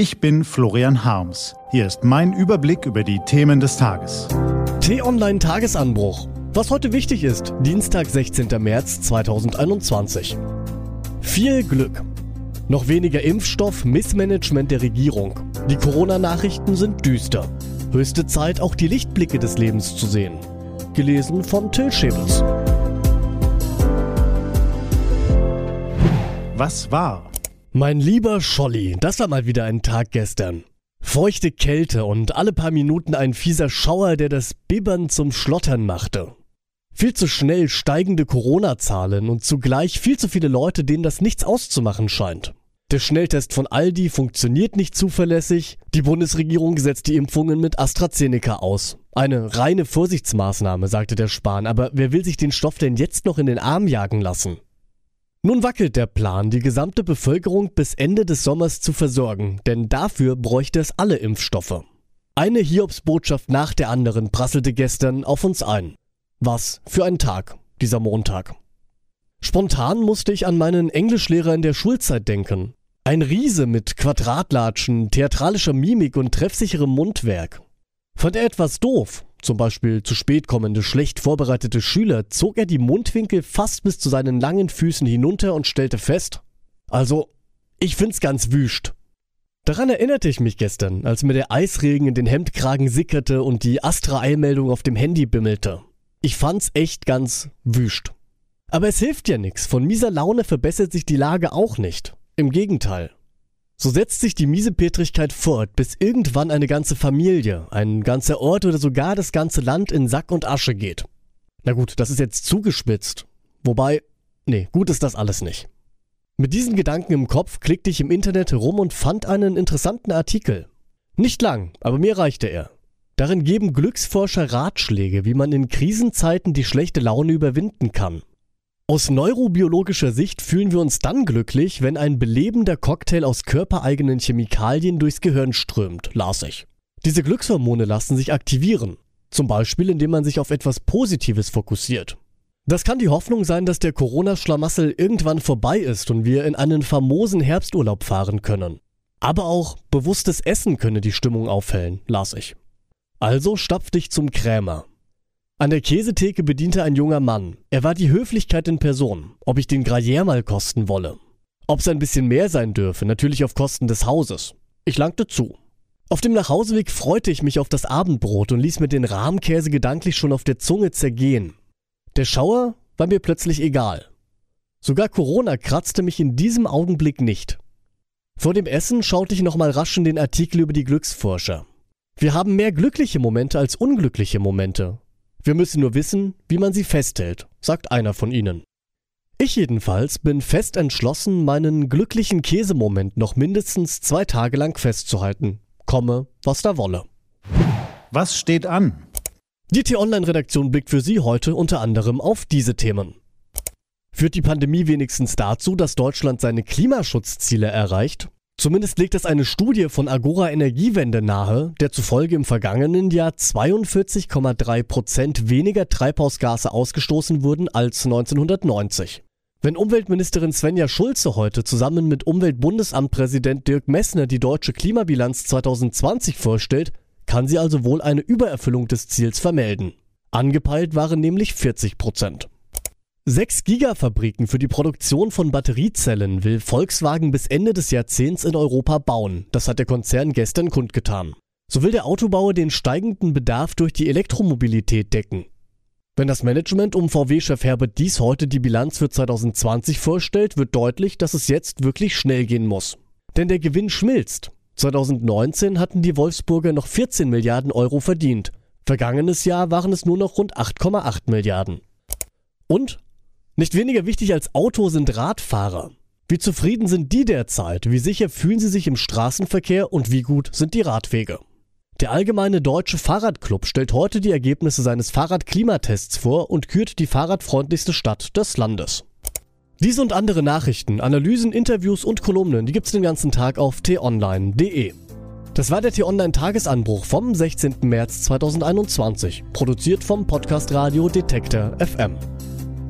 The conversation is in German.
Ich bin Florian Harms. Hier ist mein Überblick über die Themen des Tages. T-Online Tagesanbruch. Was heute wichtig ist, Dienstag, 16. März 2021. Viel Glück. Noch weniger Impfstoff, Missmanagement der Regierung. Die Corona-Nachrichten sind düster. Höchste Zeit, auch die Lichtblicke des Lebens zu sehen. Gelesen von Till Schäbels. Was war? Mein lieber Scholli, das war mal wieder ein Tag gestern. Feuchte Kälte und alle paar Minuten ein fieser Schauer, der das Bibbern zum Schlottern machte. Viel zu schnell steigende Corona-Zahlen und zugleich viel zu viele Leute, denen das nichts auszumachen scheint. Der Schnelltest von Aldi funktioniert nicht zuverlässig. Die Bundesregierung setzt die Impfungen mit AstraZeneca aus. Eine reine Vorsichtsmaßnahme, sagte der Spahn, aber wer will sich den Stoff denn jetzt noch in den Arm jagen lassen? Nun wackelt der Plan, die gesamte Bevölkerung bis Ende des Sommers zu versorgen, denn dafür bräuchte es alle Impfstoffe. Eine Hiobsbotschaft nach der anderen prasselte gestern auf uns ein. Was für ein Tag, dieser Montag. Spontan musste ich an meinen Englischlehrer in der Schulzeit denken. Ein Riese mit Quadratlatschen, theatralischer Mimik und treffsicherem Mundwerk. Fand er etwas doof, zum Beispiel zu spät kommende, schlecht vorbereitete Schüler, zog er die Mundwinkel fast bis zu seinen langen Füßen hinunter und stellte fest, also, ich find's ganz wüst. Daran erinnerte ich mich gestern, als mir der Eisregen in den Hemdkragen sickerte und die Astra-Eilmeldung auf dem Handy bimmelte. Ich fand's echt ganz wüst. Aber es hilft ja nichts, von mieser Laune verbessert sich die Lage auch nicht. Im Gegenteil. So setzt sich die Miesepetrigkeit fort, bis irgendwann eine ganze Familie, ein ganzer Ort oder sogar das ganze Land in Sack und Asche geht. Na gut, das ist jetzt zugespitzt. Wobei, nee, gut ist das alles nicht. Mit diesen Gedanken im Kopf klickte ich im Internet herum und fand einen interessanten Artikel. Nicht lang, aber mir reichte er. Darin geben Glücksforscher Ratschläge, wie man in Krisenzeiten die schlechte Laune überwinden kann. Aus neurobiologischer Sicht fühlen wir uns dann glücklich, wenn ein belebender Cocktail aus körpereigenen Chemikalien durchs Gehirn strömt, las ich. Diese Glückshormone lassen sich aktivieren, zum Beispiel indem man sich auf etwas Positives fokussiert. Das kann die Hoffnung sein, dass der Corona-Schlamassel irgendwann vorbei ist und wir in einen famosen Herbsturlaub fahren können. Aber auch bewusstes Essen könne die Stimmung aufhellen, las ich. Also stapfte ich zum Krämer. An der Käsetheke bediente ein junger Mann. Er war die Höflichkeit in Person, ob ich den Gruyère mal kosten wolle. Ob es ein bisschen mehr sein dürfe, natürlich auf Kosten des Hauses. Ich langte zu. Auf dem Nachhauseweg freute ich mich auf das Abendbrot und ließ mir den Rahmkäse gedanklich schon auf der Zunge zergehen. Der Schauer war mir plötzlich egal. Sogar Corona kratzte mich in diesem Augenblick nicht. Vor dem Essen schaute ich nochmal rasch in den Artikel über die Glücksforscher. Wir haben mehr glückliche Momente als unglückliche Momente. Wir müssen nur wissen, wie man sie festhält, sagt einer von ihnen. Ich jedenfalls bin fest entschlossen, meinen glücklichen Käsemoment noch mindestens zwei Tage lang festzuhalten. Komme, was da wolle. Was steht an? Die T-Online-Redaktion blickt für Sie heute unter anderem auf diese Themen. Führt die Pandemie wenigstens dazu, dass Deutschland seine Klimaschutzziele erreicht? Zumindest legt es eine Studie von Agora Energiewende nahe, der zufolge im vergangenen Jahr 42,3 Prozent weniger Treibhausgase ausgestoßen wurden als 1990. Wenn Umweltministerin Svenja Schulze heute zusammen mit Umweltbundesamtpräsident Dirk Messner die deutsche Klimabilanz 2020 vorstellt, kann sie also wohl eine Übererfüllung des Ziels vermelden. Angepeilt waren nämlich 40 Prozent. Sechs Gigafabriken für die Produktion von Batteriezellen will Volkswagen bis Ende des Jahrzehnts in Europa bauen. Das hat der Konzern gestern kundgetan. So will der Autobauer den steigenden Bedarf durch die Elektromobilität decken. Wenn das Management um VW-Chef Herbert Dies heute die Bilanz für 2020 vorstellt, wird deutlich, dass es jetzt wirklich schnell gehen muss. Denn der Gewinn schmilzt. 2019 hatten die Wolfsburger noch 14 Milliarden Euro verdient. Vergangenes Jahr waren es nur noch rund 8,8 Milliarden. Und nicht weniger wichtig als Auto sind Radfahrer. Wie zufrieden sind die derzeit? Wie sicher fühlen sie sich im Straßenverkehr und wie gut sind die Radwege? Der Allgemeine Deutsche Fahrradclub stellt heute die Ergebnisse seines Fahrradklimatests vor und kürt die fahrradfreundlichste Stadt des Landes. Diese und andere Nachrichten, Analysen, Interviews und Kolumnen, die gibt's den ganzen Tag auf t-online.de. Das war der T-Online Tagesanbruch vom 16. März 2021, produziert vom Podcast Radio Detektor FM.